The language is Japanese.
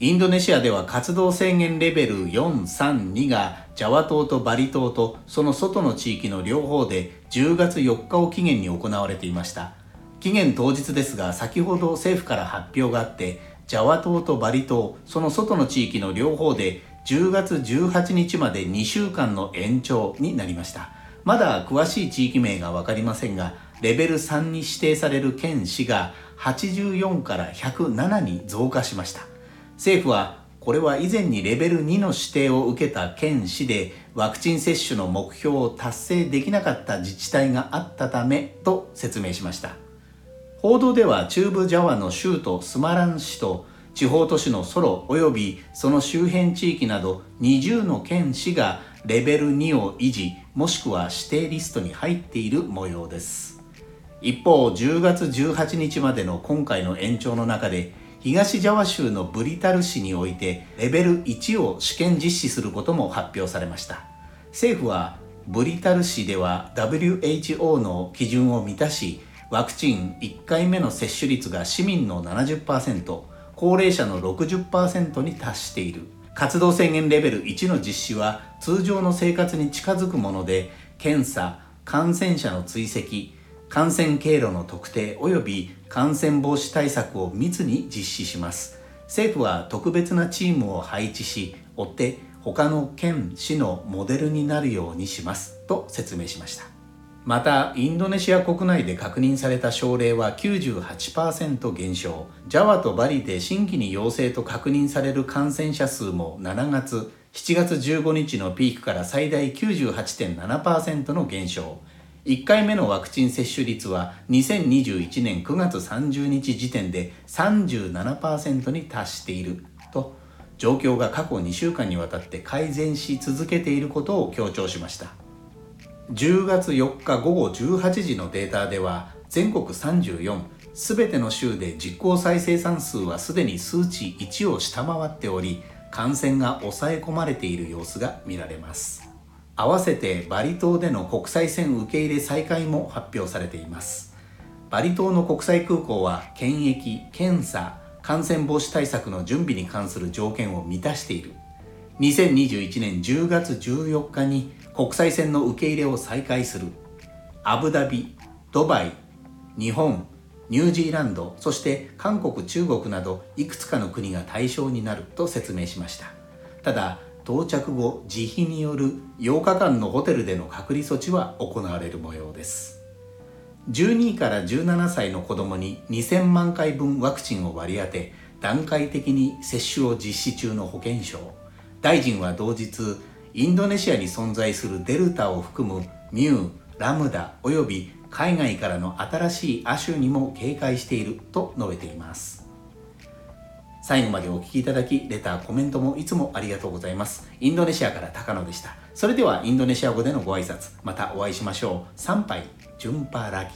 インドネシアでは活動制限レベル432がジャワ島とバリ島とその外の地域の両方で10月4日を期限に行われていました。期限当日ですが先ほど政府から発表があってジャワ島とバリ島その外の地域の両方で10月18日まで2週間の延長になりました。まだ詳しい地域名が分かりませんがレベル3に指定される県市が84から107に増加しました。政府はこれは以前にレベル2の指定を受けた県市でワクチン接種の目標を達成できなかった自治体があったためと説明しました。報道では中部ジャワの州都スマラン市と地方都市のソロ及びその周辺地域など20の県市がレベル2を維持もしくは指定リストに入っている模様です。一方10月18日までの今回の延長の中で東ジャワ州のブリタル市においてレベル1を試験実施することも発表されました。政府はブリタル市では WHO の基準を満たしワクチン1回目の接種率が市民の70%高齢者の60%に達している。活動制限レベル1の実施は通常の生活に近づくもので検査感染者の追跡感染経路の特定及び感染防止対策を密に実施します。政府は特別なチームを配置し追って他の県市のモデルになるようにします。と説明しました。またインドネシア国内で確認された症例は98%減少。ジャワとバリで新規に陽性と確認される感染者数も7月7月15日のピークから最大98.7%の減少。1回目のワクチン接種率は2021年9月30日時点で37%に達している。と状況が過去2週間にわたって改善し続けていることを強調しました。10月4日午後18時のデータでは全国34すべての州で実効再生産数はすでに数値1を下回っており感染が抑え込まれている様子が見られます。合わせてバリ島での国際線受け入れ再開も発表されています。バリ島の国際空港は検疫検査感染防止対策の準備に関する条件を満たしている。2021年10月14日に国際線の受け入れを再開する。アブダビドバイ日本ニュージーランドそして韓国中国などいくつかの国が対象になると説明しました。ただ到着後自費による8日間のホテルでの隔離措置は行われる模様です。12から17歳の子供に2000万回分ワクチンを割り当て段階的に接種を実施中の保健省。大臣は同日インドネシアに存在するデルタを含むミュー、ラムダおよび海外からの新しい亜種にも警戒していると述べています。最後までお聴きいただき、レター、コメントもいつもありがとうございます。インドネシアから高野でした。それではインドネシア語でのご挨拶、またお会いしましょう。参拝、ジュンパーラギ。